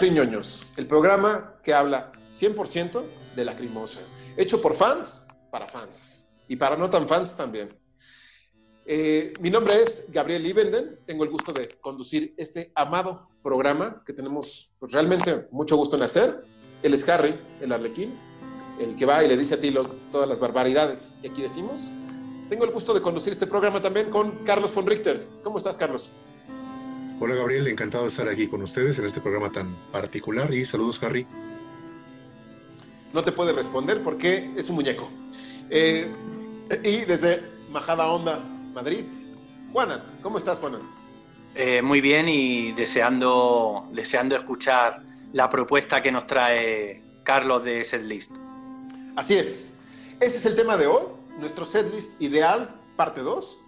Lacriñoños, el programa que habla 100% de Lacrimosa, hecho por fans para fans y para no tan fans también. Eh, mi nombre es Gabriel Ibenden, tengo el gusto de conducir este amado programa que tenemos pues, realmente mucho gusto en hacer. Él es Harry, el arlequín, el que va y le dice a Tilo todas las barbaridades que aquí decimos. Tengo el gusto de conducir este programa también con Carlos von Richter. ¿Cómo estás, Carlos? Hola Gabriel, encantado de estar aquí con ustedes en este programa tan particular y saludos Harry. No te puede responder porque es un muñeco. Eh, y desde Majada Onda, Madrid, Juana, ¿cómo estás Juana? Eh, muy bien y deseando, deseando escuchar la propuesta que nos trae Carlos de Setlist. Así es. Ese es el tema de hoy, nuestro setlist ideal, parte 2,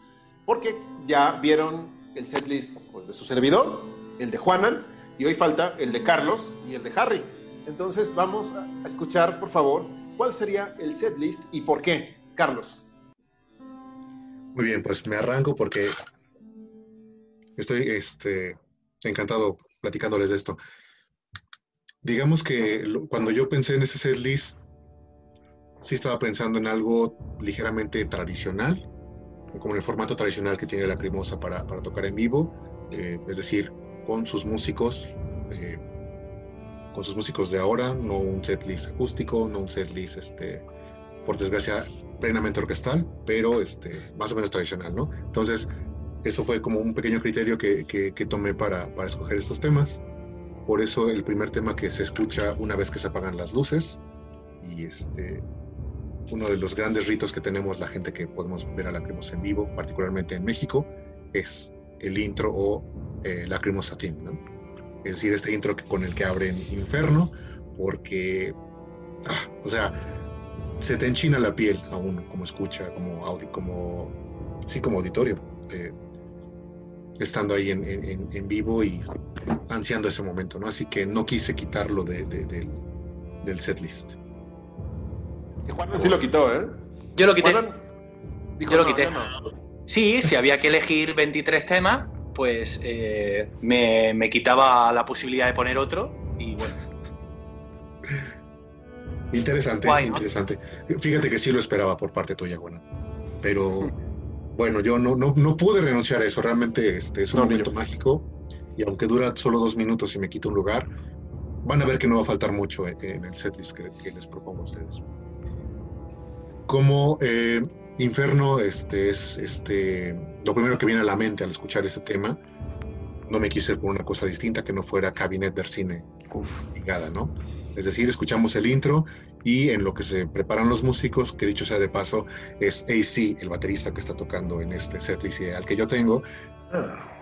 porque ya vieron el setlist pues, de su servidor, el de Juanan, y hoy falta el de Carlos y el de Harry. Entonces vamos a escuchar, por favor, cuál sería el setlist y por qué. Carlos. Muy bien, pues me arranco porque estoy este, encantado platicándoles de esto. Digamos que cuando yo pensé en ese setlist, sí estaba pensando en algo ligeramente tradicional, como en el formato tradicional que tiene la Crimosa para, para tocar en vivo, eh, es decir, con sus músicos, eh, con sus músicos de ahora, no un setlist acústico, no un setlist, este, por desgracia, plenamente orquestal, pero este, más o menos tradicional, ¿no? Entonces, eso fue como un pequeño criterio que, que, que tomé para, para escoger estos temas. Por eso el primer tema que se escucha una vez que se apagan las luces y este uno de los grandes ritos que tenemos la gente que podemos ver a Lacrimosa en vivo, particularmente en México, es el intro o eh, Lacrimosa Team, ¿no? Es decir, este intro con el que abren Inferno, porque, ah, o sea, se te enchina la piel aún como escucha, como, audi como sí, como auditorio, eh, estando ahí en, vivo y ansiando ese momento, ¿no? Así que no quise quitarlo de, de, del, del setlist. Juan sí lo quitó, ¿eh? Yo lo quité. Dijo, Yo lo quité. No. Sí, si había que elegir 23 temas, pues eh, me, me, quitaba la posibilidad de poner otro y bueno. Interesante, Guay, ¿no? interesante. Fíjate que sí lo esperaba por parte tuya, Juana. Pero bueno, yo no, no, no pude renunciar a eso. Realmente este, es un no, momento mágico y aunque dura solo dos minutos y me quita un lugar, van a ver que no va a faltar mucho en, en el setlist que, que les propongo a ustedes como eh, Inferno este, es este, lo primero que viene a la mente al escuchar este tema. No me quise ir por una cosa distinta que no fuera Cabinet del Cine ligada, ¿no? Es decir, escuchamos el intro y en lo que se preparan los músicos, que dicho sea de paso, es AC, el baterista que está tocando en este setlist al que yo tengo.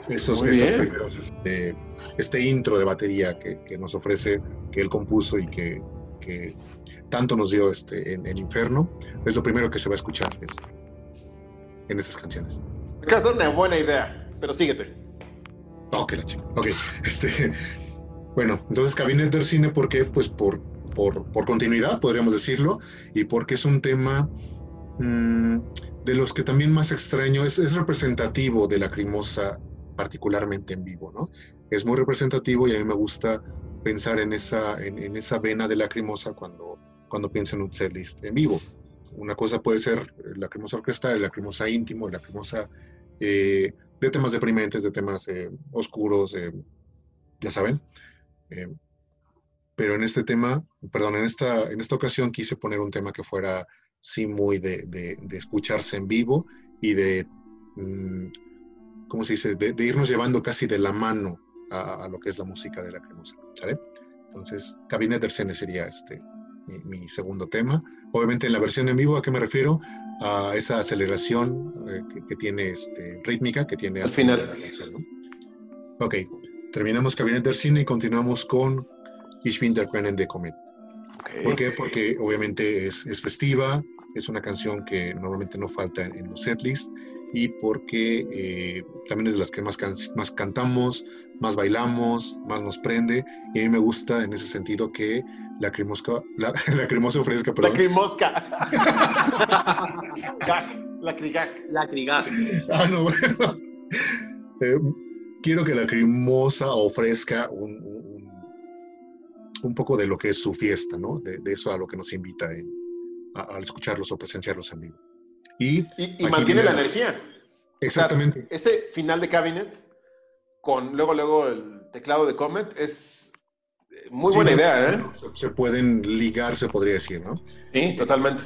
Esos, estos primeros, este, este, intro de batería que, que, nos ofrece, que él compuso y que, que tanto nos dio este, en, en, Inferno, es lo primero que se va a escuchar este, en estas canciones. Acá es una buena idea, pero síguete. Ok, la chica. Ok, este, bueno, entonces Cabinet del Cine, ¿por qué? Pues por, por, por continuidad, podríamos decirlo, y porque es un tema mmm, de los que también más extraño, es, es representativo de la Crimosa, particularmente en vivo, ¿no? Es muy representativo y a mí me gusta pensar en esa, en, en esa vena de lacrimosa cuando, cuando pienso en un setlist en vivo. Una cosa puede ser lacrimosa orquestal, lacrimosa íntimo, lacrimosa eh, de temas deprimentes, de temas eh, oscuros, eh, ya saben. Eh, pero en este tema, perdón, en esta, en esta ocasión quise poner un tema que fuera, sí, muy de, de, de escucharse en vivo y de, mmm, ¿cómo se dice?, de, de irnos llevando casi de la mano a, a, lo que es la música de la cremosa. ¿sale? Entonces, Cabinet del Cine sería este, mi, mi, segundo tema. Obviamente en la versión en vivo, ¿a qué me refiero? A esa aceleración eh, que, que, tiene este, rítmica, que tiene al final. Canción, ¿no? Ok, terminamos Cabinet del Cine y continuamos con Ich bin der Quellen de Comet. Okay. ¿Por qué? Porque obviamente es, es, festiva, es una canción que normalmente no falta en, en los setlists y porque eh, también es de las que más, can más cantamos, más bailamos, más nos prende. Y a mí me gusta en ese sentido que la cremosca, la, la cremosa ofrezca, perdón. La cremosca. la crigag. La crigag. Ah, no, bueno. Eh, quiero que la Crimosa ofrezca un, un, poco de lo que es su fiesta, ¿no? De, eso a lo que nos invita al escucharlos o presenciarlos en vivo. Y, y, mantiene la energía. Exactamente. ese final de cabinet con luego, luego el teclado de Comet es muy buena idea, ¿eh? Se, pueden ligar, se podría decir, ¿no? Sí, totalmente.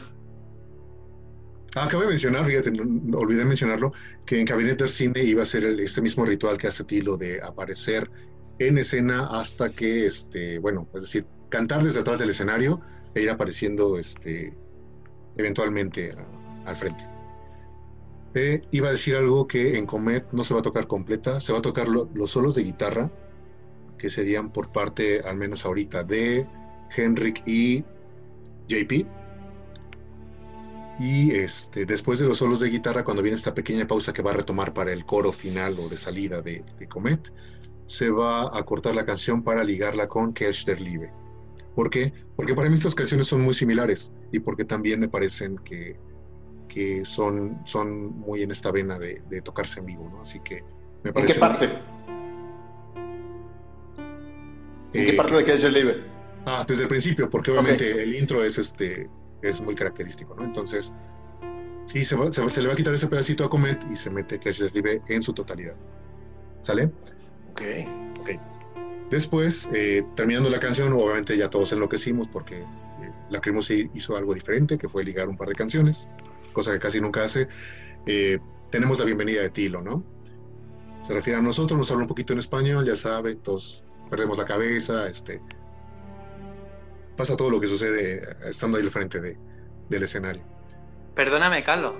Ah, acabo de mencionar, fíjate, olvidé mencionarlo, que en Cabinet Cine iba a ser este mismo ritual que hace Tilo de aparecer en escena hasta que, este, bueno, es decir, cantar desde atrás del escenario e ir apareciendo este, eventualmente al frente. Eh, iba a decir algo que en Comet no se va a tocar completa, se va a tocar los solos de guitarra, que serían por parte, al menos ahorita, de Henrik y JP y este, después de los solos de guitarra, cuando viene esta pequeña pausa que va a retomar para el coro final o de salida de, Comet, se va a cortar la canción para ligarla con Kelch der Liebe. ¿Por qué? Porque para mí estas canciones son muy similares y porque también me parecen que, que son, son muy en esta vena de, tocarse en vivo, ¿no? Así que me parece... ¿En qué parte? ¿En qué eh, parte de der Liebe? Ah, desde el principio, porque obviamente el intro es este es muy característico, ¿no? Entonces, sí, se, se, le va a quitar ese pedacito a Comet y se mete Cash Live en su totalidad. ¿Sale? Ok. Ok. Después, eh, terminando la canción, obviamente ya todos enloquecimos porque eh, la Cremosi hizo algo diferente, que fue ligar un par de canciones, cosa que casi nunca hace. Eh, tenemos la bienvenida de Tilo, ¿no? Se refiere a nosotros, nos habla un poquito en español, ya sabe, todos perdemos la cabeza, este, pasa todo lo que sucede estando ahí al frente de, del escenario. Perdóname, Carlos.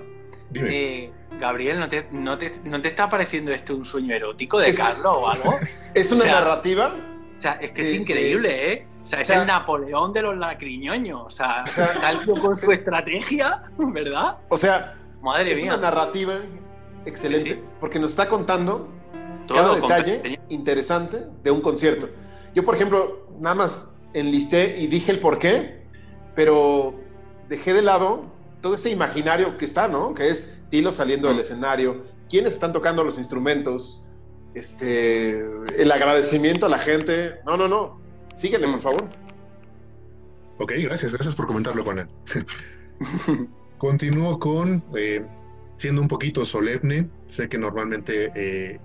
Eh, Gabriel, ¿no te, no, te, ¿no te, está pareciendo esto un sueño erótico de Carlos o algo? ¿Es una narrativa? O sea, es que es increíble, ¿eh? O sea, es el Napoleón de los lacriñoños. O sea, tal con su estrategia, ¿verdad? O sea, Madre es una narrativa excelente, porque nos está contando todo cada detalle interesante de un concierto. Yo, por ejemplo, nada más enlisté y dije el por qué, pero dejé de lado todo ese imaginario que está, ¿no? Que es Tilo saliendo del mm. escenario, quiénes están tocando los instrumentos, este, el agradecimiento a la gente. No, no, no. Síguele, por mm. favor. Ok, gracias, gracias por comentarlo, Juan. Continúo con, eh, siendo un poquito solemne, sé que normalmente eh,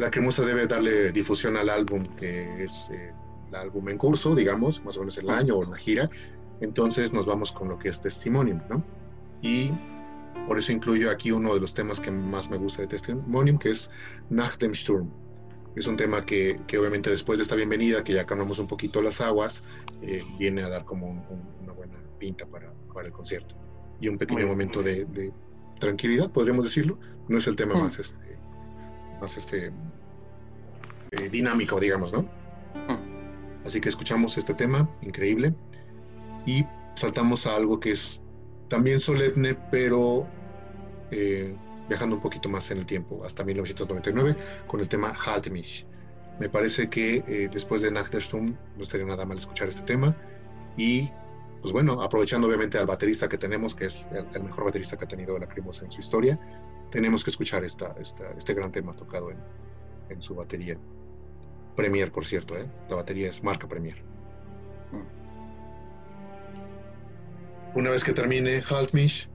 la cremosa debe darle difusión al álbum, que es eh, el álbum en curso, digamos, más o menos el año o la gira, entonces nos vamos con lo que es Testimonium, ¿no? Y por eso incluyo aquí uno de los temas que más me gusta de Testimonium, que es Nach dem Sturm. Es un tema que, que obviamente después de esta bienvenida, que ya cambiamos un poquito las aguas, eh, viene a dar como una buena pinta para, para, el concierto. Y un pequeño momento de, tranquilidad, podríamos decirlo. No es el tema más, este, más este, eh, dinámico, digamos, ¿no? Así que escuchamos este tema, increíble, y saltamos a algo que es también solemne, pero eh, viajando un poquito más en el tiempo, hasta 1999, con el tema Halt mich. Me parece que eh, después de Nachtersturm no estaría nada mal escuchar este tema y pues bueno, aprovechando obviamente al baterista que tenemos, que es el, mejor baterista que ha tenido la Crimosa en su historia, tenemos que escuchar esta, este gran tema tocado en, en su batería. Premier, por cierto, ¿eh? la batería es marca Premier. Mm. Una vez que termine Haltmish,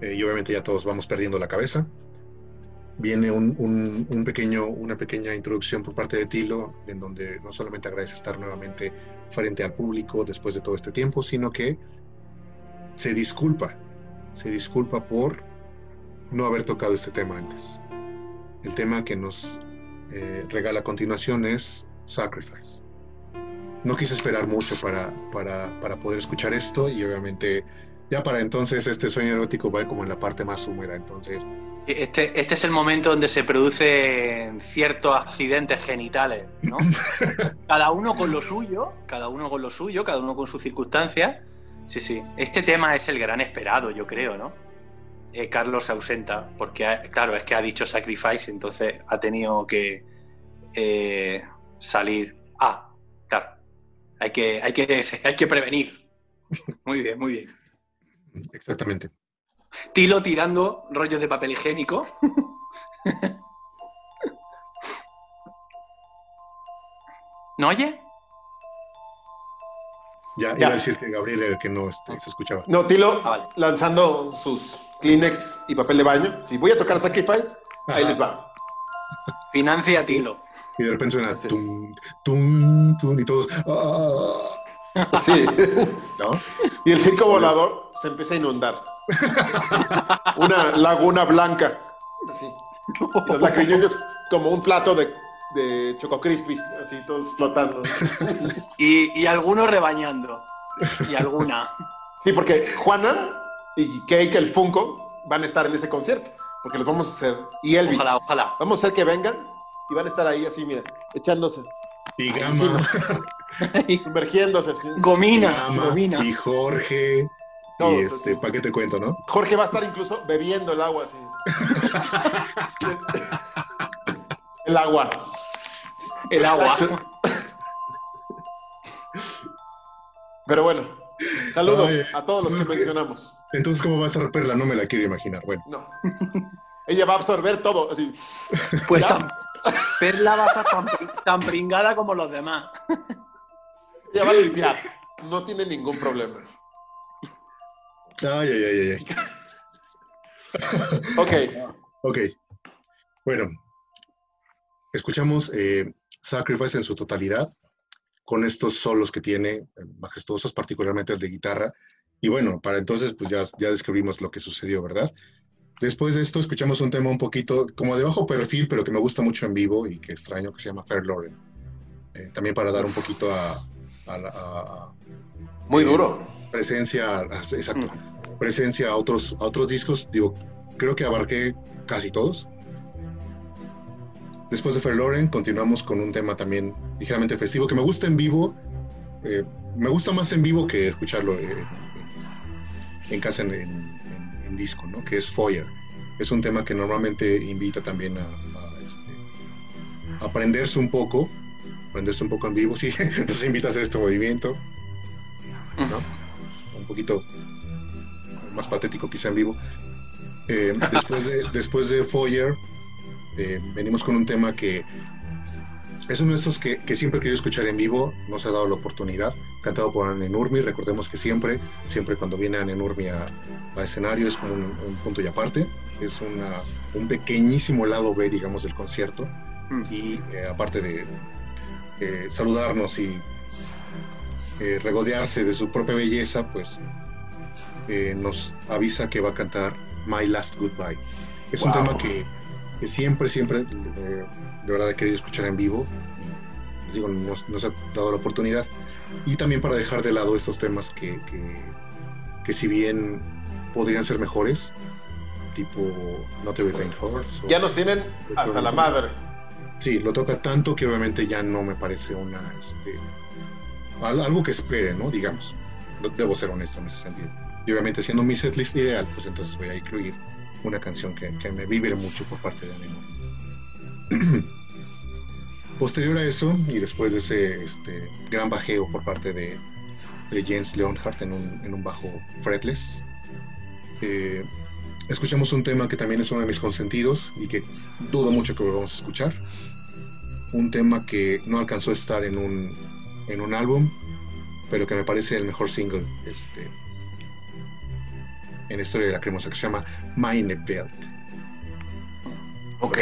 eh, y obviamente ya todos vamos perdiendo la cabeza, viene un, pequeño, una pequeña introducción por parte de Tilo, en donde no solamente agradece estar nuevamente frente al público después de todo este tiempo, sino que se disculpa, se disculpa por no haber tocado este tema antes. El tema que nos eh, regala a continuación es Sacrifice. No quise esperar mucho para, para, poder escuchar esto y obviamente ya para entonces este sueño erótico va como en la parte más húmeda, entonces... Este, este es el momento donde se producen ciertos accidentes genitales, ¿no? cada uno con lo suyo, cada uno con lo suyo, cada uno con sus circunstancias. Sí, sí. Este tema es el gran esperado, yo creo, ¿no? Eh, Carlos se ausenta, porque, claro, es que ha dicho sacrifice, entonces ha tenido que eh, salir. Ah, claro, hay que, hay, que, hay que prevenir. Muy bien, muy bien. Exactamente. Tilo tirando rollos de papel higiénico. ¿No oye? Ya, Ya. iba a decir que Gabriel era el que no este, se escuchaba. No, Tilo Ah, vale. lanzando sus Kleenex y papel de baño. Si voy a tocar Sacrifice, ahí Ajá. les va. Financia Tilo. Y de repente suena tum, tum, tum, y todos. "Ah", Sí. ¿no? Y el circo volador se empieza a inundar. Una laguna blanca. Así. Y los lacriñones como un plato de, de Choco Crispies, así todos flotando. Y, y algunos rebañando. Y alguna. Sí, porque Juana y Cake, el Funko, van a estar en ese concierto. Porque los vamos a hacer. Y Elvis. Ojalá, ojalá. Vamos a hacer que vengan y van a estar ahí así, mira, echándose, Y Gama, sumergiéndose. así. y, Gomina, Gama, gomina. y Jorge. Todos, y este. ¿para qué te cuento, no? Jorge va a estar incluso bebiendo el agua así. el agua. El agua. Pero bueno, saludos Ay, a todos los que mencionamos. Entonces, ¿cómo va a estar Perla? No me la quiero imaginar. Bueno, No. Ella va a absorber todo, así. Pues tan, Perla va a estar tan, tan pringada como los demás. Ella va a limpiar. No tiene ningún problema. ay, ay, ay, ay. ay. Ok. Ok. Bueno, escuchamos eh, Sacrifice en su totalidad, con estos solos que tiene, eh, majestuosos, particularmente el de guitarra. Y bueno, para entonces, pues ya, ya describimos lo que sucedió, ¿verdad? Después de esto, escuchamos un tema un poquito como de bajo perfil, pero que me gusta mucho en vivo y que extraño, que se llama Fair Lauren. Eh, también para dar un poquito a, a la- a- Muy duro. presencia, a- exacto, presencia a otros, a otros discos. Digo, creo que abarqué casi todos. Después de Fair Lauren, continuamos con un tema también ligeramente festivo que me gusta en vivo. eh, me gusta más en vivo que escucharlo eh, en casa en, disco, ¿no? Que es Foyer. Es un tema que normalmente invita también a, este, aprenderse un poco, aprenderse un poco en vivo. Sí, nos invita a hacer este movimiento un poquito más patético quizá en vivo. Eh, después, de, después de Foyer, eh, venimos con un tema que es uno de esos que, que siempre he querido escuchar en vivo, no se ha dado la oportunidad, cantado por Anne Nurmi, recordemos que siempre, siempre cuando viene Anne Nurmi a, a escenario es como un, un punto y aparte, es una, un pequeñísimo lado B, digamos, del concierto, Mm. y eh, aparte de eh, saludarnos y eh, regodearse de su propia belleza, pues nos avisa que va a cantar My Last Goodbye. Es un Wow. tema que, que siempre, siempre, eh, de verdad he querido escuchar en vivo. Les digo, nos, nos ha dado la oportunidad. Y también para dejar de lado estos temas que, que, que si bien podrían ser mejores, tipo Not Every Rain Hurts. o- Ya nos tienen hasta la madre. Sí, lo toca tanto que obviamente ya no me parece una, este, al- algo que espere, ¿no? Digamos. De- Debo ser honesto en ese sentido. Y obviamente siendo mi setlist ideal, pues entonces voy a incluir una canción que, que me vibre mucho por parte de Anemo. Posterior a eso, y después de ese este, gran bajeo por parte de, de Jens Leonhardt en un, en un bajo fretless, eh, escuchamos un tema que también es uno de mis consentidos y que dudo mucho que volvamos a escuchar. Un tema que no alcanzó a estar en un, en un álbum, pero que me parece el mejor single este, en la historia de la cremosa, que se llama Meine Welt. Ok.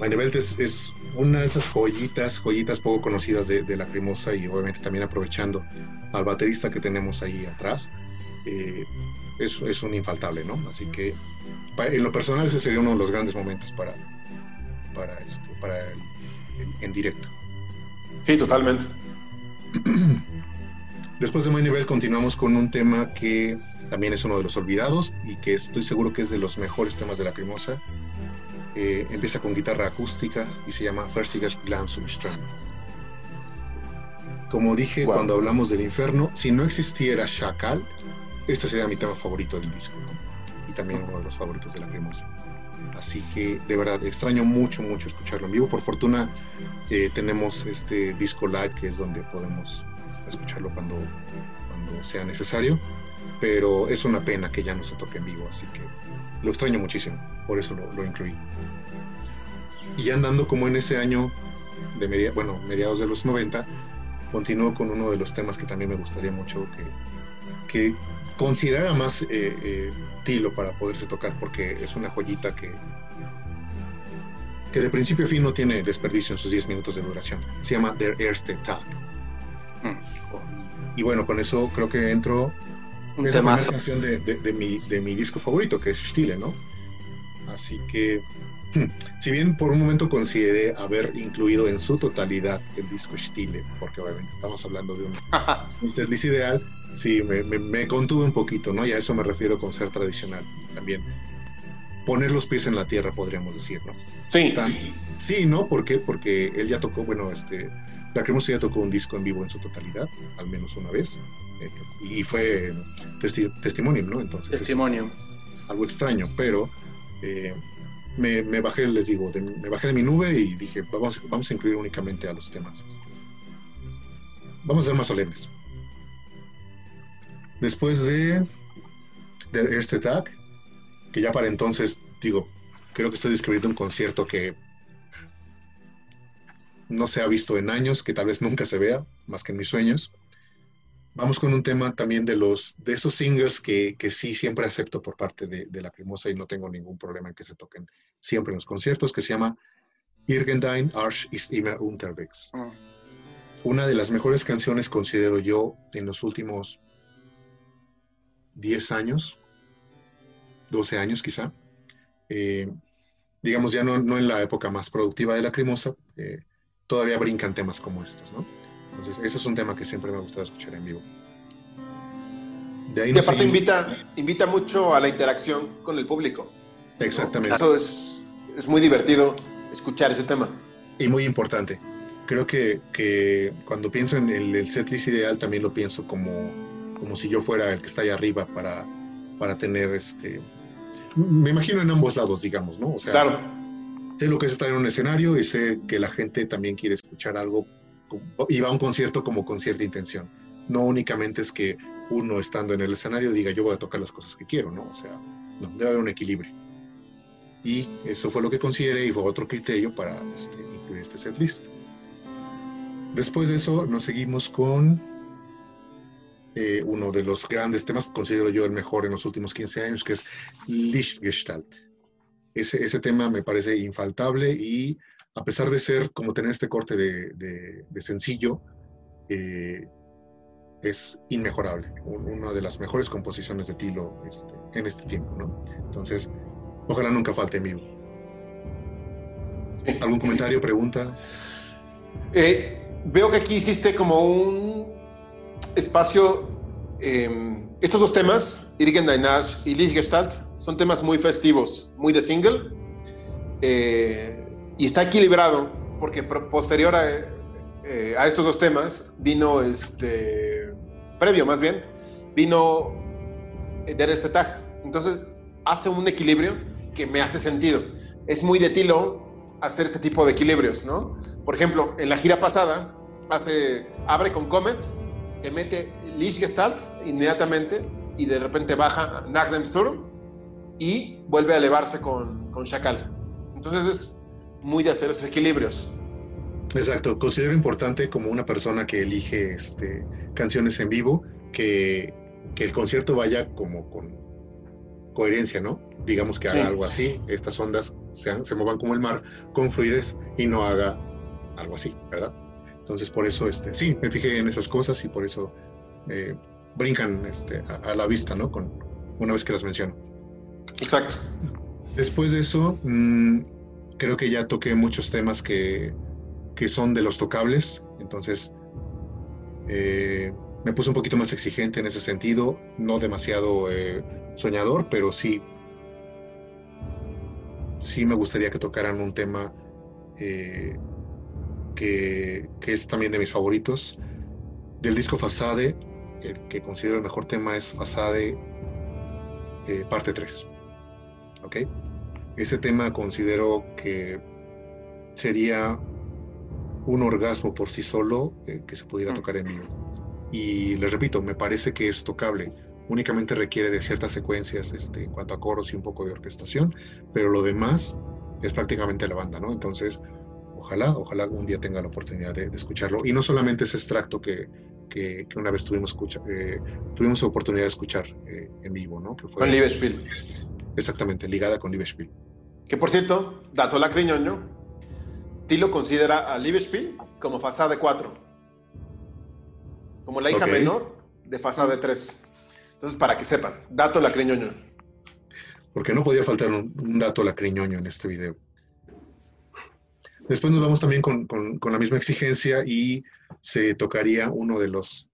Meine Welt es, es una de esas joyitas, joyitas poco conocidas de, de la cremosa y obviamente también aprovechando al baterista que tenemos ahí atrás. eh, es, es un infaltable, ¿no? Así que pa- en lo personal ese sería uno de los grandes momentos para, para, este, para el- el- en directo. Sí, totalmente. Después de My Nivel continuamos con un tema que también es uno de los olvidados y que estoy seguro que es de los mejores temas de la cremosa. Eh, empieza con guitarra acústica y se llama Fersiger Glanzumstrand. Como dije Wow. cuando hablamos del infierno, si no existiera Shakal, este sería mi tema favorito del disco ¿no? y también uno de los favoritos de la cremosa. Así que de verdad extraño mucho, mucho escucharlo en vivo. Por fortuna eh, tenemos este disco live que es donde podemos escucharlo cuando, cuando sea necesario, pero es una pena que ya no se toque en vivo, así que lo extraño muchísimo, por eso lo, lo incluí. Y ya andando como en ese año de media, bueno, mediados de los 90, continúo con uno de los temas que también me gustaría mucho que, que considerara más eh, eh, Tilo para poderse tocar, porque es una joyita que, que de principio a fin no tiene desperdicio en sus 10 minutos de duración. Se llama Der erste Tag. Mm. Y bueno, con eso creo que entro en la primera canción de, de, mi, de mi disco favorito, que es Stile, ¿no? Así que, si bien por un momento consideré haber incluido en su totalidad el disco Stile, porque obviamente estamos hablando de un, un setlist ideal, sí, me, me, contuve un poquito, ¿no? Y a eso me refiero con ser tradicional también. Poner los pies en la tierra, podríamos decir, ¿no? Sí. sí, ¿no? ¿Por qué? Porque él ya tocó, bueno, este, la Cremosa ya tocó un disco en vivo en su totalidad, al menos una vez, y fue testimonio, ¿no? Entonces. Testimonio. algo extraño, pero eh, me, me, bajé, les digo, me bajé de mi nube y dije, vamos, vamos a incluir únicamente a los temas. Este, vamos a ser más solemnes. Después de, de este tag, que ya para entonces, digo, creo que estoy describiendo un concierto que no se ha visto en años, que tal vez nunca se vea, más que en mis sueños. Vamos con un tema también de los de esos singles que, que sí siempre acepto por parte de, de, la Cremosa y no tengo ningún problema en que se toquen siempre en los conciertos, que se llama Irgendein Arsch ist immer unterwegs. Mm. Una de las mejores canciones, considero yo, en los últimos 10 años, 12 años quizá. Eh, digamos, ya no, no, en la época más productiva de la Cremosa, eh, todavía brincan temas como estos, ¿no? Entonces, ese es un tema que siempre me ha gustado escuchar en vivo. De ahí y aparte invita, invita mucho a la interacción con el público. Exactamente. Eso es, es, muy divertido escuchar ese tema. Y muy importante. Creo que, que cuando pienso en el, el setlist ideal también lo pienso como, como si yo fuera el que está ahí arriba para, para tener este... Me imagino en ambos lados, digamos, ¿no? O sea, claro. sé lo que es estar en un escenario y sé que la gente también quiere escuchar algo y va a un concierto como con cierta intención. No únicamente es que uno estando en el escenario diga yo voy a tocar las cosas que quiero, ¿no? O sea, no, debe haber un equilibrio. Y eso fue lo que consideré y fue otro criterio para este, incluir este setlist. Después de eso nos seguimos con eh, uno de los grandes temas, considero yo el mejor en los últimos 15 años, que es Lichtgestalt. Ese, ese tema me parece infaltable y a pesar de ser como tener este corte de, sencillo, eh, es inmejorable. Una de las mejores composiciones de Tilo este, en este tiempo, ¿no? Entonces, ojalá nunca falte en vivo. ¿Algún comentario, pregunta? Eh, veo que aquí hiciste como un espacio. Em, estos dos temas, Irgen Dainash y Lichtgestalt, son temas muy festivos, muy de single. Eh, y está equilibrado porque posterior eh, a, estos dos temas vino este previo más bien vino Der este tag entonces hace un equilibrio que me hace sentido. Es muy de Tilo hacer este tipo de equilibrios no por ejemplo en la gira pasada hace abre con Comet te mete Lichtgestalt inmediatamente y de repente baja Nagnensturm y vuelve a elevarse con, con Chacal. Entonces es muy de hacer esos equilibrios. Exacto, considero importante como una persona que elige este, canciones en vivo que, que el concierto vaya como con coherencia, ¿no? Digamos que haga algo así, estas ondas se, se muevan como el mar con fluidez y no haga algo así, ¿verdad? Entonces por eso, este, sí, me fijé en esas cosas y por eso eh, brincan este, a, la vista, ¿no? Con, una vez que las menciono. Exacto. Después de eso, mmm, creo que ya toqué muchos temas que, que son de los tocables, entonces eh, me puse un poquito más exigente en ese sentido, no demasiado eh, soñador, pero sí, sí me gustaría que tocaran un tema eh, que, que, es también de mis favoritos. Del disco Fasade, el que considero el mejor tema es Fasade parte 3. ¿Ok? Ese tema considero que sería un orgasmo por sí solo eh, que se pudiera mm. tocar en vivo. Y les repito, me parece que es tocable. Únicamente requiere de ciertas secuencias este, en cuanto a coros y un poco de orquestación, pero lo demás es prácticamente la banda, ¿no? Entonces, ojalá, ojalá un día tenga la oportunidad de, escucharlo. Y no solamente ese extracto que, que, una vez tuvimos, escucha, eh, tuvimos oportunidad de escuchar eh, en vivo, ¿no? Que fue, con. Exactamente, ligada con Libespiel. Que por cierto, dato lacriñoño, Tilo considera a Libespiel como de 4, como la hija menor de de 3. Entonces, para que sepan, dato lacriñoño. Porque no podía faltar un, un dato lacriñoño en este video. Después nos vamos también con, la misma exigencia y se tocaría uno de los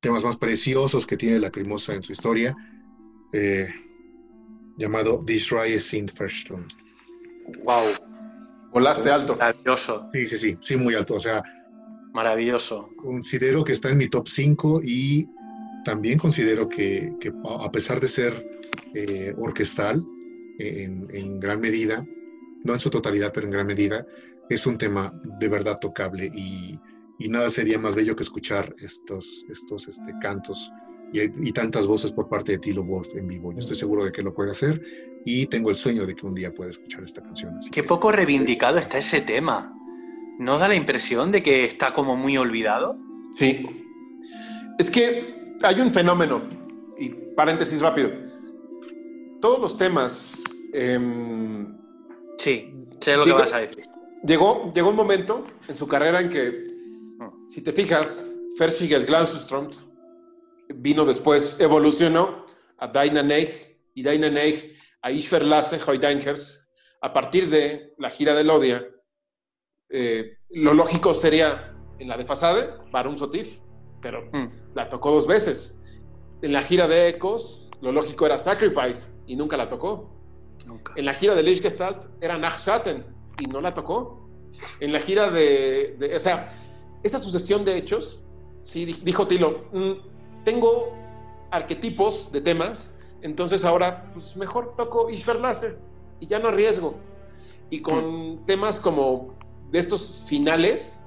temas más preciosos que tiene la Crimosa en su historia, eh, llamado This Rise in First Wow. Volaste alto. Maravilloso. Sí, sí, sí, sí, muy alto. O sea, maravilloso. Considero que está en mi top 5 y también considero que, a pesar de ser eh, orquestal en, en, gran medida, no en su totalidad, pero en gran medida, es un tema de verdad tocable y, nada sería más bello que escuchar estos, estos este, cantos y, tantas voces por parte de Tilo Wolf en vivo. Yo estoy seguro de que lo puede hacer y tengo el sueño de que un día pueda escuchar esta canción. Qué poco reivindicado está ese tema. ¿No da la impresión de que está como muy olvidado? Sí. Es que hay un fenómeno, y paréntesis rápido. Todos los temas em, Sí, sé lo que vas a decir. Llegó, llegó un momento en su carrera en que, mm. si te fijas, Fersigel Glanzström vino después, evolucionó a Daina Neig y Daina Neig a Ishver Lasse Hoydeinhers. A partir de la gira de Lodia, eh, lo lógico sería en la de Fasade, Barum Sotif, pero mm. la tocó dos veces. En la gira de Ecos, lo lógico era Sacrifice y nunca la tocó. En la gira de Lichgestalt era Nachschatten y no la tocó. En la gira de, O sea, esa sucesión de hechos, sí, dijo Tilo, mm, tengo arquetipos de temas, entonces ahora, pues mejor toco Isferlase y ya no arriesgo. Y con mm. temas como de estos finales,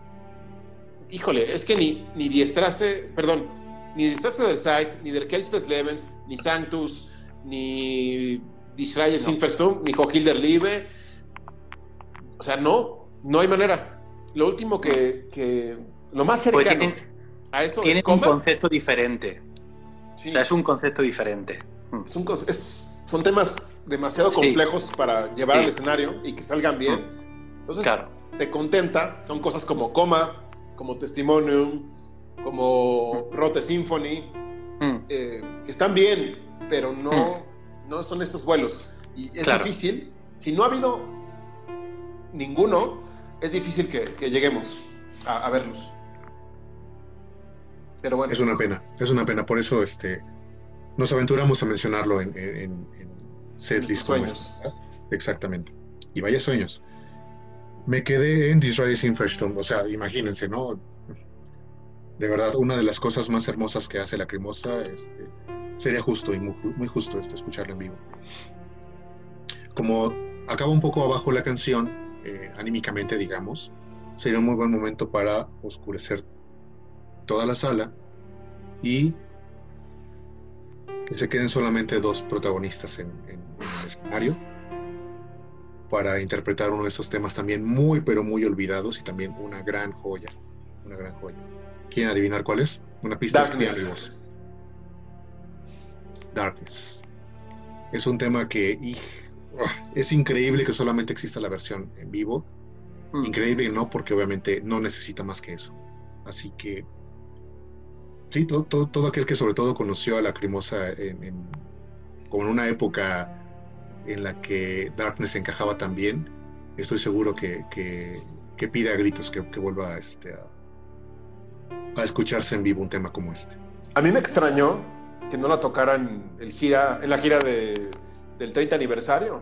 híjole, es que ni, ni Diestrase, perdón, ni Diestrase del Site, ni del Kelches Levens, ni Sanctus, ni Israel no. ni Hilder Liebe. O sea, no, no hay manera. Lo último que, lo más pues cercano a eso tiene un concepto diferente. O sea, es un concepto diferente. Hmm. son temas demasiado complejos para llevar al escenario y que salgan bien. Hmm. Entonces, claro. te contenta, son cosas como Coma, como Testimonium, como hmm. Rote Symphony, eh, que están bien, pero no ¿no? Son estos vuelos. Y es difícil, si no ha habido ninguno, es difícil que, lleguemos a, verlos. Pero bueno. Es una pena, es una pena. Por eso este, nos aventuramos a mencionarlo en, en, setlist sueños. Exactamente. Y vaya sueños. Me quedé en This Rising o sea, imagínense, ¿no? De verdad, una de las cosas más hermosas que hace la Crimosa, este, sería justo y muy, justo esto, escucharlo en vivo. Como acaba un poco abajo la canción, eh, anímicamente digamos, sería un muy buen momento para oscurecer toda la sala y que se queden solamente dos protagonistas en, en el escenario para interpretar uno de esos temas también muy pero muy olvidados y también una gran joya, una gran joya. ¿Quieren adivinar cuál es? Una pista voz. Darkness. Es un tema que ah, es increíble que solamente exista la versión en vivo. Hmm. Increíble no, porque obviamente no necesita más que eso. Así que sí, todo, todo, aquel que sobre todo conoció a la Crimosa en, como en una época en la que Darkness encajaba tan bien, estoy seguro que, que, pide a gritos que, vuelva este, a, escucharse en vivo un tema como este. A mí me extrañó que no la tocaran el gira, en la gira de, del 30 aniversario.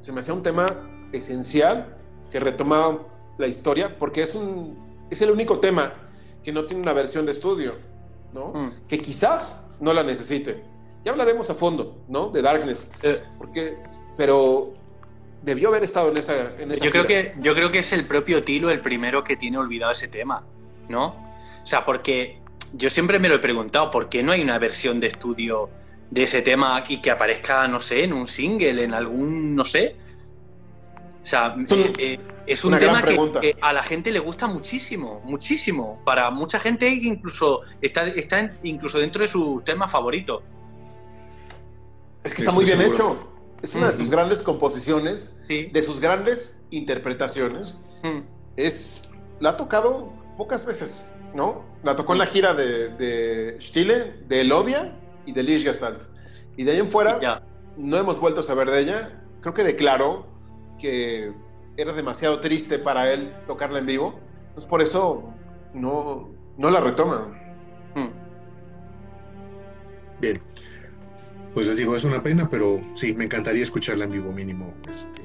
Se me hacía un tema esencial que retomaba la historia, porque es, un, es el único tema que no tiene una versión de estudio, ¿no? Mm. Que quizás no la necesite. Ya hablaremos a fondo, ¿no? De Darkness. Eh. porque, pero debió haber estado en esa. En yo, creo que, yo creo que es el propio Tilo el primero que tiene olvidado ese tema, ¿no? O sea, porque yo siempre me lo he preguntado, ¿por qué no hay una versión de estudio de ese tema aquí que aparezca, no sé, en un single, en algún, no sé? O sea, Es un- eh, eh, es un tema que, que a la gente le gusta muchísimo, muchísimo. Para mucha gente incluso está, está en- incluso dentro de sus temas favoritos. Es que Sí, está muy bien seguro. hecho. Es una de sus Mm. grandes composiciones, Sí. de sus grandes interpretaciones. Mm. Es, la ha tocado pocas veces, ¿no? La tocó en la gira de, de Stille, de Elodia y de Lichgestalt. Y de ahí en fuera Ya. no hemos vuelto a saber de ella. Creo que declaró que era demasiado triste para él tocarla en vivo. Entonces por eso no, no la retoma. Mm. Bien. Pues les digo, es una pena, pero sí, me encantaría escucharla en vivo mínimo este,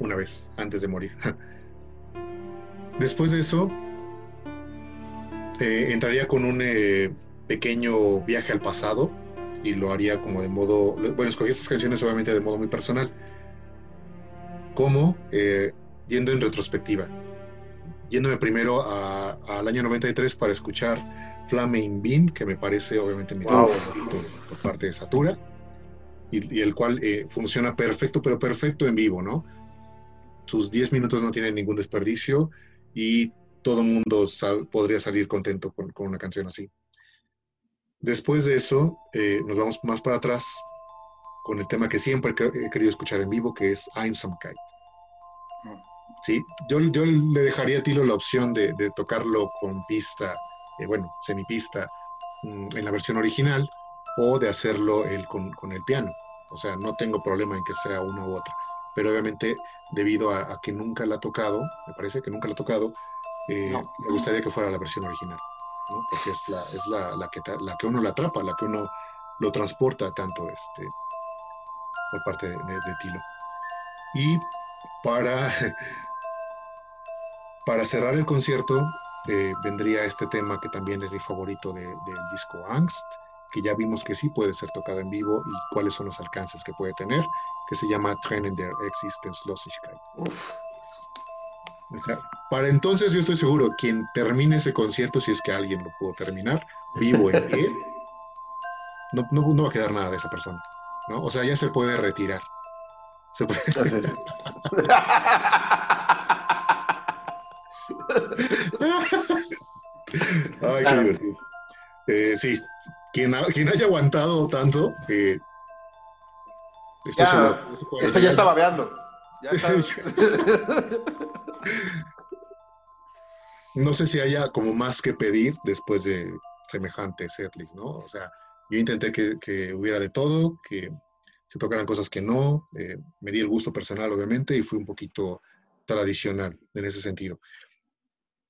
una vez antes de morir. Después de eso, eh, entraría con un eh, pequeño viaje al pasado y lo haría como de modo, bueno, escogí estas canciones obviamente de modo muy personal, como eh, yendo en retrospectiva, yéndome primero al año 93 para escuchar Flame in Bean, que me parece obviamente mi tema Wow. favorito por parte de Satura, y, y el cual eh, funciona perfecto, pero perfecto en vivo, ¿no? Sus 10 minutos no tienen ningún desperdicio y todo el mundo sal- podría salir contento con, con una canción así. Después de eso, eh, nos vamos más para atrás con el tema que siempre he querido escuchar en vivo, que es Einsamkeit. Sí, yo, yo le dejaría a Tilo la opción de, de tocarlo con pista, eh, bueno, semipista, mm, en la versión original, o de hacerlo él con, con el piano. O sea, no tengo problema en que sea una u otra. Pero obviamente, debido a, a que nunca la ha tocado, me parece que nunca la ha tocado, eh, No. me gustaría que fuera la versión original, ¿no? Porque es la, es la, la que, la que uno la atrapa, la que uno lo transporta tanto este, por parte de, de- de Tilo. Y para, para cerrar el concierto, eh, vendría este tema que también es mi favorito de- del disco Angst, que ya vimos que sí puede ser tocado en vivo y cuáles son los alcances que puede tener, que se llama Trennen der Existenzlosigkeit. O sea, para entonces yo estoy seguro, quien termine ese concierto, si es que alguien lo pudo terminar, vivo en pie, no, no, no va a quedar nada de esa persona, ¿no? O sea, ya se puede retirar. Se puede- Ay, qué divertido. Eh, sí, quien, ha- quien haya aguantado tanto, eh, estoy Ya, se puede Ese ya retirar. está babeando. Ya está. No sé si haya como más que pedir después de semejante setlist, ¿no? O sea, yo intenté que, que hubiera de todo, que se tocaran cosas que no, eh, me di el gusto personal, obviamente, y fui un poquito tradicional en ese sentido.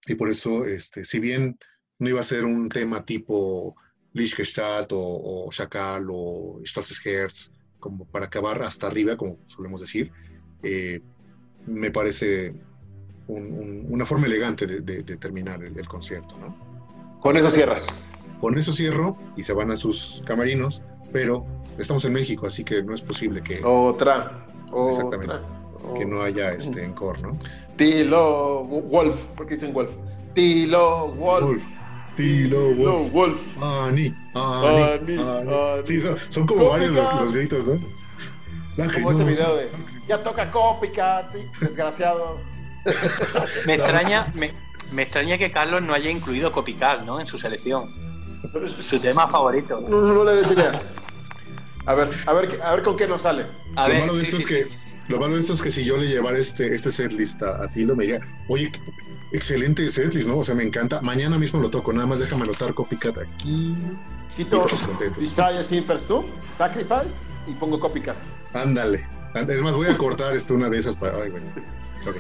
Y por eso, este, si bien no iba a ser un tema tipo Lichgestalt o, o Chacal o Stolzes Herz, como para acabar hasta arriba, como solemos decir, eh, me parece un- un- una forma elegante de, de- de terminar el, el concierto, ¿no? Con eso cierras. Con eso cierro y se van a sus camarinos, pero estamos en México, así que no es posible que, Otra. otra Exactamente. que no haya este encore, ¿no? Tilo Wolf. ¿Por qué dicen Wolf? Tilo Wolf. Wolf, Tilo, Wolf, Wolf. Ani, Ani, Ani, Ani. Ani. Sí, son, son como varios los gritos, ¿no? Como ese video de ya toca copycat, desgraciado. Me extraña, me, me extraña que Carlos no haya incluido Copycat, ¿no? En su selección. Su tema favorito. No, no, no le des ideas. A ver, a ver, a ver con qué nos sale. A lo, ver, malo de sí, esto sí, es que, sí. lo malo de esto es que si yo le llevara este, este setlist a, a Tilo, me diría, oye, excelente setlist, ¿no? O sea, me encanta. Mañana mismo lo toco, nada más déjame anotar copycat aquí. Quito. Desire Sin First Two, Sacrifice y pongo copycat. Ándale. Es más, voy a cortar esto, una de esas para. Ay, bueno. Ok.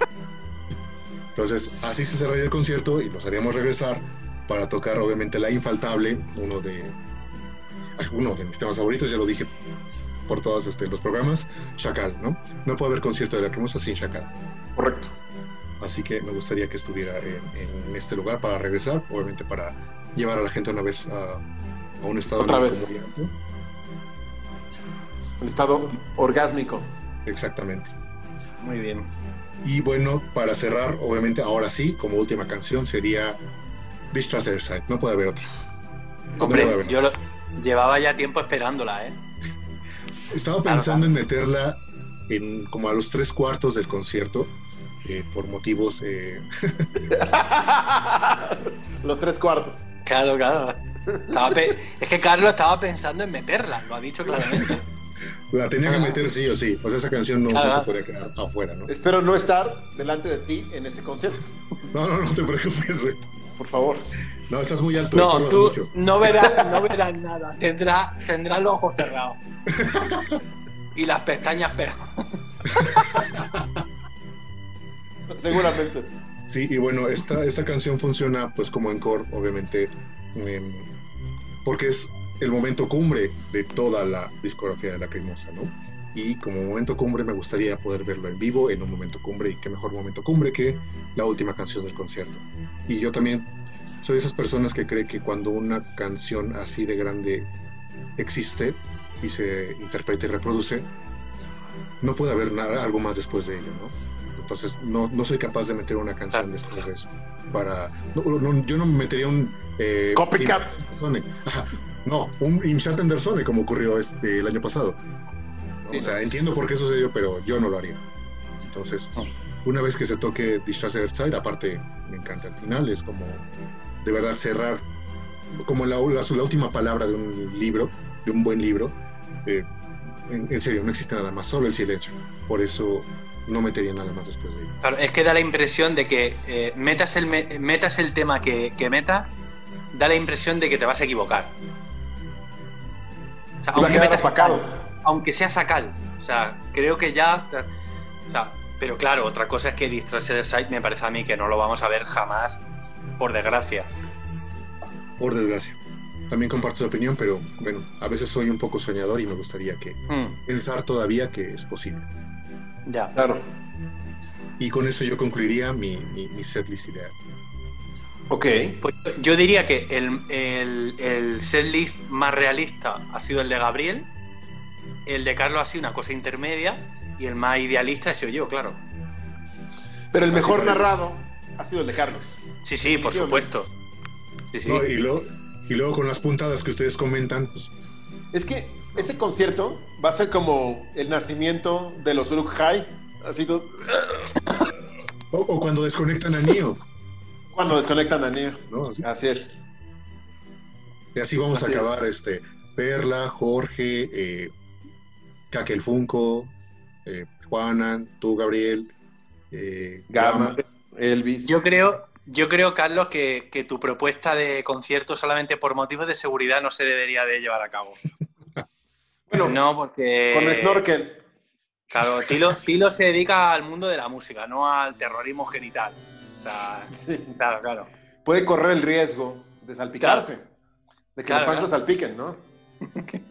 Entonces, así se cerraría el concierto y nos haríamos regresar para tocar, obviamente, la infaltable, uno de. Uno de mis temas favoritos, ya lo dije por todos este, los programas, Chacal, ¿no? No puede haber concierto de la cremosa sin Chacal. Correcto. Así que me gustaría que estuviera en, en este lugar para regresar, obviamente para llevar a la gente una vez a, a un estado Otra vez. El estado orgásmico. Exactamente. Muy bien. Y bueno, para cerrar, obviamente, ahora sí, como última canción, sería Beach Side. No puede haber otra. No puede Hombre, haber. yo lo, llevaba ya tiempo esperándola, ¿eh? Estaba Claro, pensando en meterla en, como a los tres cuartos del concierto, eh, por motivos... eh, Los tres cuartos. Claro, claro. Es que Carlos estaba pensando en meterla, lo ha dicho claramente. la tenía que meter sí o sí. O sea, esa canción no, no Claro. se podía quedar afuera, ¿no? Espero no estar delante de ti en ese concierto. No, no, no te preocupes. Por favor. No, estás muy alto, No, tú mucho. no verás, no verás nada. Tendrá, tendrás los ojos cerrados. Y las pestañas pegadas. Seguramente. Sí, y bueno, esta, esta canción funciona pues como encore, obviamente, em, porque es el momento cumbre de toda la discografía de Lacrimosa, ¿no? Y como momento cumbre me gustaría poder verlo en vivo en un momento cumbre, y qué mejor momento cumbre que la última canción del concierto. Y yo también soy de esas personas que cree que cuando una canción así de grande existe y se interpreta y reproduce, no puede haber nada, algo más después de ello, ¿no? Entonces no, no soy capaz de meter una canción después de eso. Para, no, no, yo no me metería un... Eh, Copycat. Im. No, un Imshat Andersone como ocurrió este, el año pasado. Sí, o sea, no. entiendo por qué sucedió, pero yo no lo haría. Entonces, No. una vez que se toque der Zeit, aparte me encanta el final, es como de verdad cerrar, como la, la, la última palabra de un libro, de un buen libro. eh, en, en serio, no existe nada más, solo el silencio. Por eso no metería nada más después de ello. Claro, es que da la impresión de que eh, metas, el, me- metas el tema que, que metas, da la impresión de que te vas a equivocar. O sea, Va a quedar metas aunque sea sacal. O sea, creo que ya. O sea, pero claro, otra cosa es que Distress the Site me parece a mí que no lo vamos a ver jamás, por desgracia. Por desgracia. También comparto tu opinión, pero bueno, a veces soy un poco soñador y me gustaría que Hmm, pensar todavía que es posible. ya. Claro. Y con eso yo concluiría mi, mi, mi setlist ideal. Ok. Pues yo diría que el, el, el setlist más realista ha sido el de Gabriel, el de Carlos ha sido una cosa intermedia y el más idealista he sido yo, claro. Pero el mejor narrado ha sido el de Carlos. Sí, sí, por supuesto. Sí, sí. No, y, luego, y luego con las puntadas que ustedes comentan, pues Es que ese concierto va a ser como el nacimiento de los Uruk High. Así todo- o, o cuando desconectan a Neo, cuando desconectan a Neo. ¿no? Así, Así es. y así vamos Así a acabar es. este Perla, Jorge, eh, Kake el Funko, eh, Juanan, tú, Gabriel, eh, Gama, Elvis. Yo creo, yo creo, Carlos, que, que tu propuesta de concierto solamente por motivos de seguridad no se debería de llevar a cabo. Bueno, no, porque. con snorkel. Claro, Tilo, Tilo se dedica al mundo de la música, no al terrorismo genital. O sea, Sí. claro, claro. Puede correr el riesgo de salpicarse. De que Claro, los fans claro. lo salpiquen, ¿no?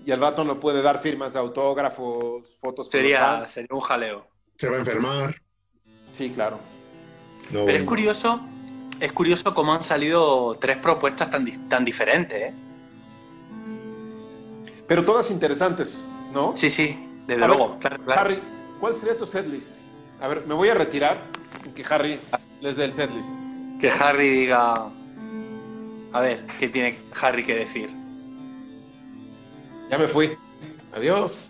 Y al rato no puede dar firmas de autógrafos, fotos Sería, sería un jaleo. se va a enfermar. Sí, claro. No, Pero es curioso, es curioso cómo han salido tres propuestas tan, tan diferentes, ¿eh? Pero todas interesantes, ¿no? Sí, sí, desde A ver, luego. claro, claro. Harry, ¿cuál sería tu setlist? A ver, me voy a retirar y que Harry les dé el setlist. Que Harry diga. A ver, ¿qué tiene Harry que decir? Ya me fui. Adiós.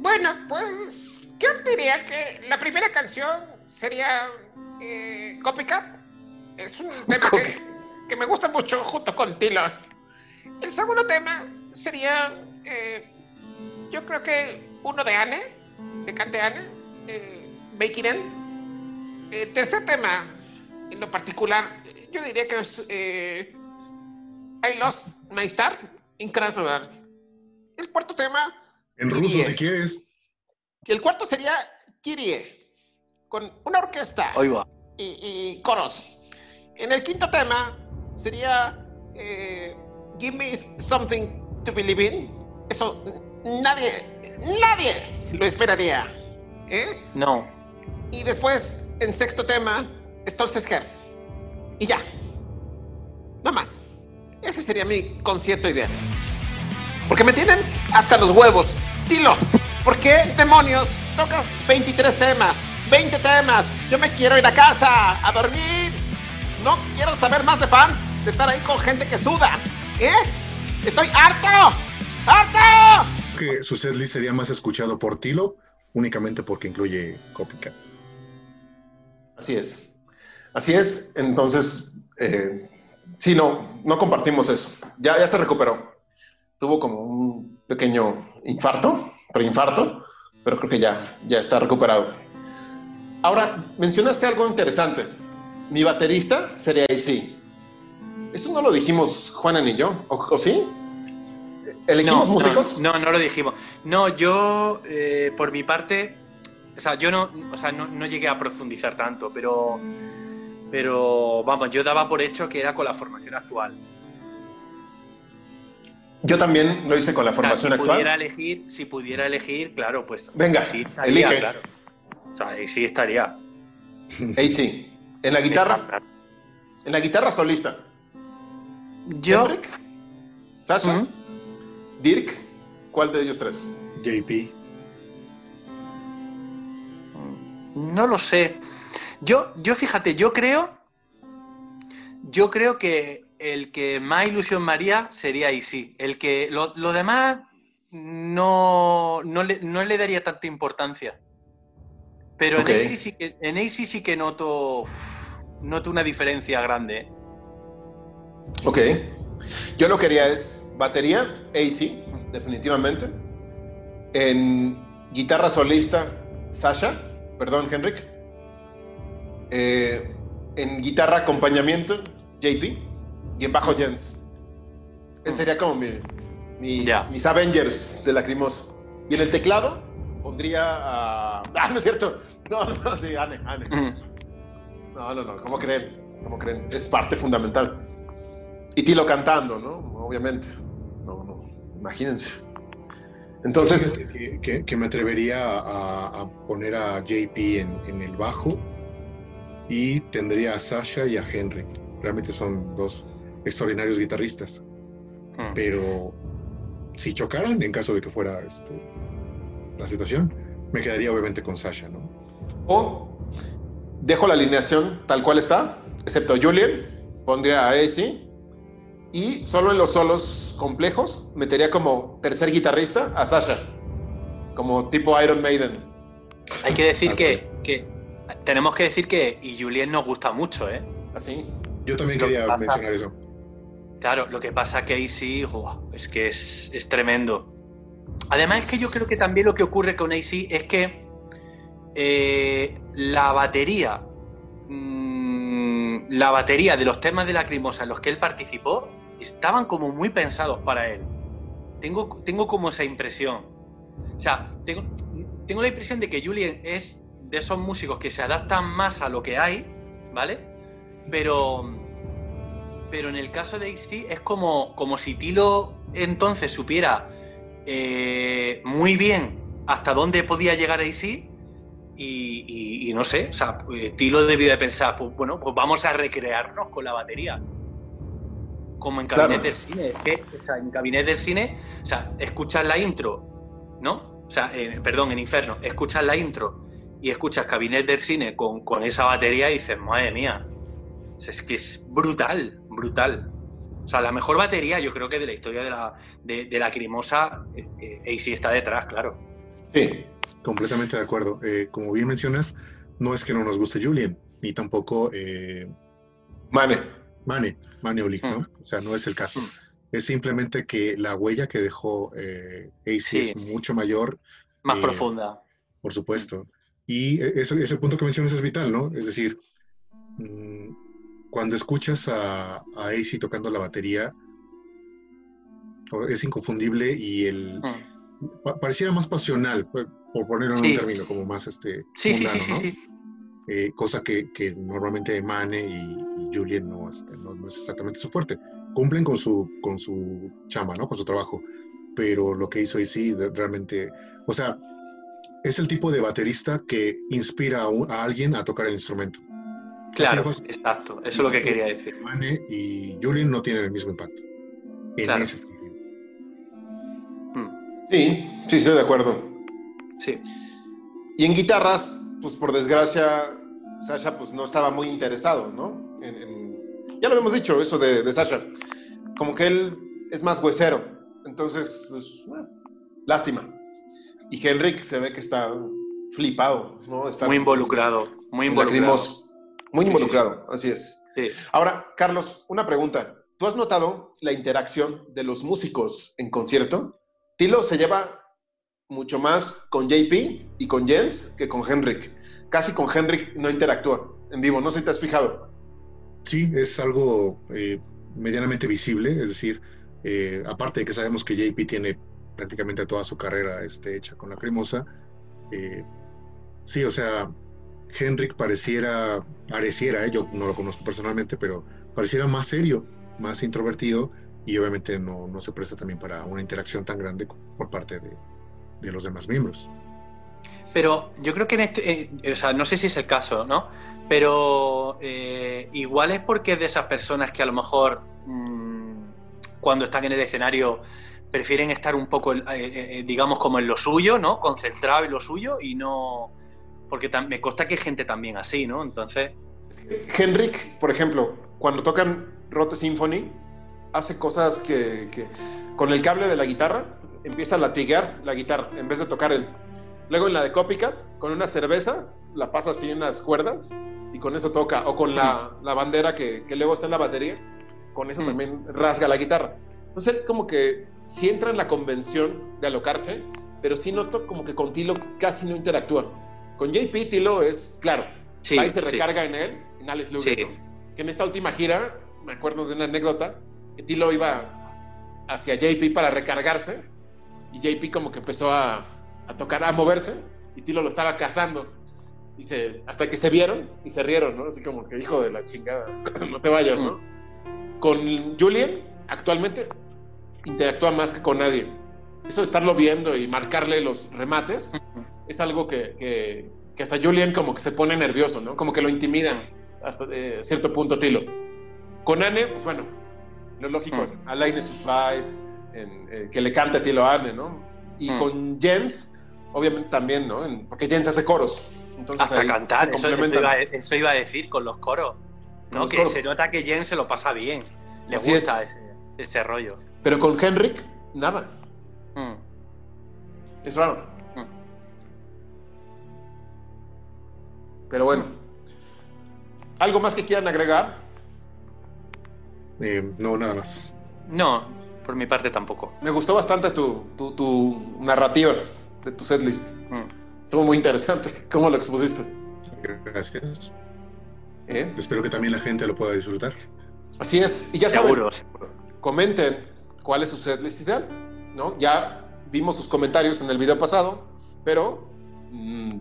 Bueno, pues yo diría que la primera canción sería eh, Copycat. Es un tema que, que me gusta mucho junto con Tilo. El segundo tema sería, eh, yo creo que uno de Anne, de Cante Anne, eh, Make It End. Eh, tercer tema, en lo particular, yo diría que es eh, I Lost My Start in Krasnodar. El cuarto tema en ruso si quieres. Y el cuarto sería Kirie, con una orquesta y, y coros. En el quinto tema sería eh, Give Me Something to Believe in. Eso nadie, nadie lo esperaría. ¿eh? No. Y después, en sexto tema, Stolzes Herz. Y ya. No más. Sería mi concierto ideal. Porque me tienen hasta los huevos. Dilo, ¿por qué demonios tocas 23 temas? 20 temas. Yo me quiero ir a casa, a dormir. No quiero saber más de fans, de estar ahí con gente que suda. ¿Eh? Estoy harto. ¡Harto! que su setlist sería más escuchado por Tilo únicamente porque incluye Copycat. Así es. Así es. Entonces, eh, sí, no, no compartimos eso. Ya, ya se recuperó. Tuvo como un pequeño infarto, preinfarto, pero creo que ya, ya está recuperado. Ahora, mencionaste algo interesante. Mi baterista sería AC. Eso no lo dijimos Juanan y yo, ¿o, sí? ¿Elegimos músicos? No, no, lo dijimos. No, yo, eh, por mi parte, o sea, yo no, o sea, no, llegué a profundizar tanto, pero, pero vamos, yo daba por hecho que era con la formación actual. Yo también lo hice con la formación si actual. Pudiera elegir, si pudiera elegir, claro, pues. Venga, sí elige. Claro. O sea, ahí sí estaría. Ahí sí. En la guitarra. En la guitarra solista. Yo. Sasha. Dirk. ¿Cuál de ellos tres? JP. No lo sé. Yo, yo fíjate, yo creo. Yo creo que el que más ilusión maría sería Easy. El que. Lo, demás no, no, le, daría tanta importancia. Pero en, AC sí que, en sí que noto. Noto una diferencia grande. Ok. Yo lo quería es batería, AC, definitivamente. En guitarra solista, Sasha, perdón, Henrik. Eh, en guitarra acompañamiento, JP. Y en bajo, Jens. Ese sería como mi, mis Avengers de Lacrimosa. Y en el teclado pondría a. Ah, no es cierto. No, no, sí, Anne, Anne. No, no, no, ¿cómo creen? ¿Cómo creen? Es parte fundamental. Y Tilo cantando, ¿no? Obviamente. No, no, imagínense. Entonces... Que, me atrevería a, poner a JP en, el bajo y tendría a Sasha y a Henry. Realmente son dos extraordinarios guitarristas. Hmm. Pero si chocaran, en caso de que fuera este, la situación, me quedaría obviamente con Sasha, ¿no? O dejo la alineación tal cual está, excepto Julian, pondría a AC y solo en los solos complejos metería como tercer guitarrista a Sasha, como tipo Iron Maiden. Hay que decir que, tenemos que decir que y Julien nos gusta mucho, ¿eh? Así. Yo también quería mencionar eso. Claro, lo que pasa que AC, es que es, tremendo. Además es que yo creo que también lo que ocurre con AC es que eh, la batería, mm, la batería de los temas de la Lacrimosa en los que él participó estaban como muy pensados para él. Tengo, tengo como esa impresión. O sea, tengo, tengo la impresión de que Julien es de esos músicos que se adaptan más a lo que hay, ¿vale? Pero, pero en el caso de XT es como, como si Tilo entonces supiera eh, muy bien hasta dónde podía llegar AC y, y, no sé, o sea, Tilo debía de pensar, pues bueno, pues vamos a recrearnos con la batería como en Cabinet del Cine. Es que, o sea, en Cabinet del Cine, o sea, escuchas la intro, ¿no? O sea, perdón, en Inferno, escuchas la intro y escuchas Cabinet del Cine con, con esa batería y dices, madre mía, es que es brutal, brutal. O sea, la mejor batería, yo creo que de la historia de la, de, la Crimosa, eh, eh AC está detrás, claro. Sí, completamente de acuerdo. Eh, como bien mencionas, no es que no nos guste Julian, ni tampoco eh, Mane. Mane. Maneolic, ¿no? O sea, no es el caso. Es simplemente que la huella que dejó eh, AC es mucho mayor. Más eh, profunda. Por supuesto. Y e, ese, ese, punto que mencionas es vital, ¿no? Es decir, mm, cuando escuchas a, a AC tocando la batería, es inconfundible y el pareciera más pasional, por ponerlo en un término como más este. Sí, sí, sí, sí, sí. Eh, cosa que, que, normalmente Mane y, Julien este, no, no, es exactamente su fuerte. Cumplen con su, con su chama, ¿no? Con su trabajo. Pero lo que hizo AC realmente, o sea, es el tipo de baterista que inspira a, alguien a tocar el instrumento. Claro, exacto. Eso es lo que quería decir. Mane y Julien no tienen el mismo impacto. En ese hmm. Sí, sí, estoy de acuerdo. Sí. Y en guitarras, pues por desgracia, Sasha pues no estaba muy interesado, ¿no? ya lo hemos dicho, eso de, Sasha. Como que él es más huesero. Entonces, pues, lástima. Y Henrik se ve que está flipado, ¿no? muy involucrado, muy involucrado. Muy involucrado, así es. Ahora, Carlos, una pregunta. ¿Tú has notado la interacción de los músicos en concierto? Tilo se lleva mucho más con JP y con Jens que con Henrik. Casi con Henrik no interactúa en vivo, no sé si te has fijado. Sí, es algo eh, medianamente visible, es decir, eh, aparte de que sabemos que JP tiene prácticamente toda su carrera este, hecha con la cremosa, eh, sí, o sea, Henrik pareciera, pareciera, yo no lo conozco personalmente, pero pareciera más serio, más introvertido y obviamente no, no se presta también para una interacción tan grande por parte de, de los demás miembros. Pero yo creo que en este, eh, o sea, no sé si es el caso, ¿no? Pero eh, igual es porque es de esas personas que a lo mejor mm, cuando están en el escenario prefieren estar un poco, eh, digamos, como en lo suyo, ¿no? Concentrado en lo suyo y no... Porque me consta que hay gente también así, ¿no? Entonces... Henrik, por ejemplo, cuando tocan Rote Symphony, hace cosas que, que con el cable de la guitarra empieza a latiguear la guitarra en vez de tocar el. Luego en la de Copycat, con una cerveza, la pasa así en las cuerdas y con eso toca. O con la, la bandera que, que, luego está en la batería, con eso mm. también rasga la guitarra. Entonces, como que sí entra en la convención de alocarse, pero sí noto como que con Tilo casi no interactúa. Con JP, Tilo es, claro, ahí se recarga en él, en Alex que en esta última gira, me acuerdo de una anécdota, que Tilo iba hacia JP para recargarse y JP como que empezó a, a tocar, a moverse, y Tilo lo estaba cazando. Y se, hasta que se vieron y se rieron, ¿no? Así como que, hijo de la chingada, no te vayas, ¿no? Con Julian, actualmente, interactúa más que con nadie. Eso de estarlo viendo y marcarle los remates, es algo que, que, que hasta Julian como que se pone nervioso, ¿no? Como que lo intimidan hasta eh, cierto punto Tilo. Con Anne, pues bueno, lo lógico, mm. Sus slides, eh, que le cante a Tilo Arne, ¿no? Y mm. con Jens, obviamente también, ¿no? porque Jens hace coros. Hasta cantar, eso, iba, a decir con los coros, ¿no? que se nota que Jens se lo pasa bien, le gusta ese, rollo. Pero con Henrik, nada. Mm. Es raro. Mm. Pero bueno. ¿Algo más que quieran agregar? Eh, no, nada más. No, por mi parte tampoco. Me gustó bastante tu, tu, narrativa de tu setlist. Mm. Estuvo muy interesante cómo lo expusiste. Gracias. ¿Eh? Espero que también la gente lo pueda disfrutar. Así es. Y ya saben, comenten cuál es su setlist ideal. ¿no? Ya vimos sus comentarios en el video pasado, pero mmm,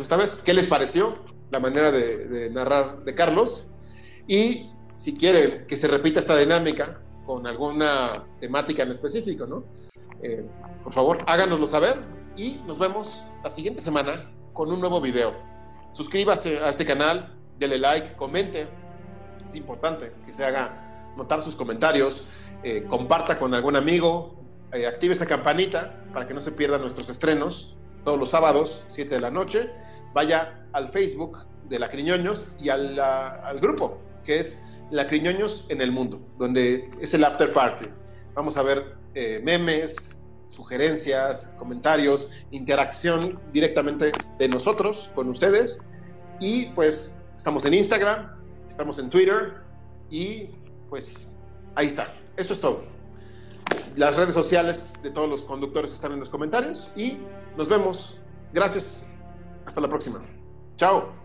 esta vez. ¿Qué les pareció la manera de, de narrar de Carlos? Y si quieren que se repita esta dinámica con alguna temática en específico, ¿no? Eh, por favor, háganoslo saber y nos vemos la siguiente semana con un nuevo video. Suscríbase a este canal, denle like, comente. Es importante que se haga notar sus comentarios, eh, comparta con algún amigo, eh, active esa campanita para que no se pierdan nuestros estrenos todos los sábados, 7 de la noche. Vaya al Facebook de La Criñoños y al, al grupo, que es la Criñoños en el mundo, donde es el after party. Vamos a ver eh, memes, sugerencias, comentarios, interacción directamente de nosotros con ustedes. Y pues estamos en Instagram, estamos en Twitter y pues ahí está. Eso es todo. Las redes sociales de todos los conductores están en los comentarios y nos vemos. Gracias. Hasta la próxima. Chao.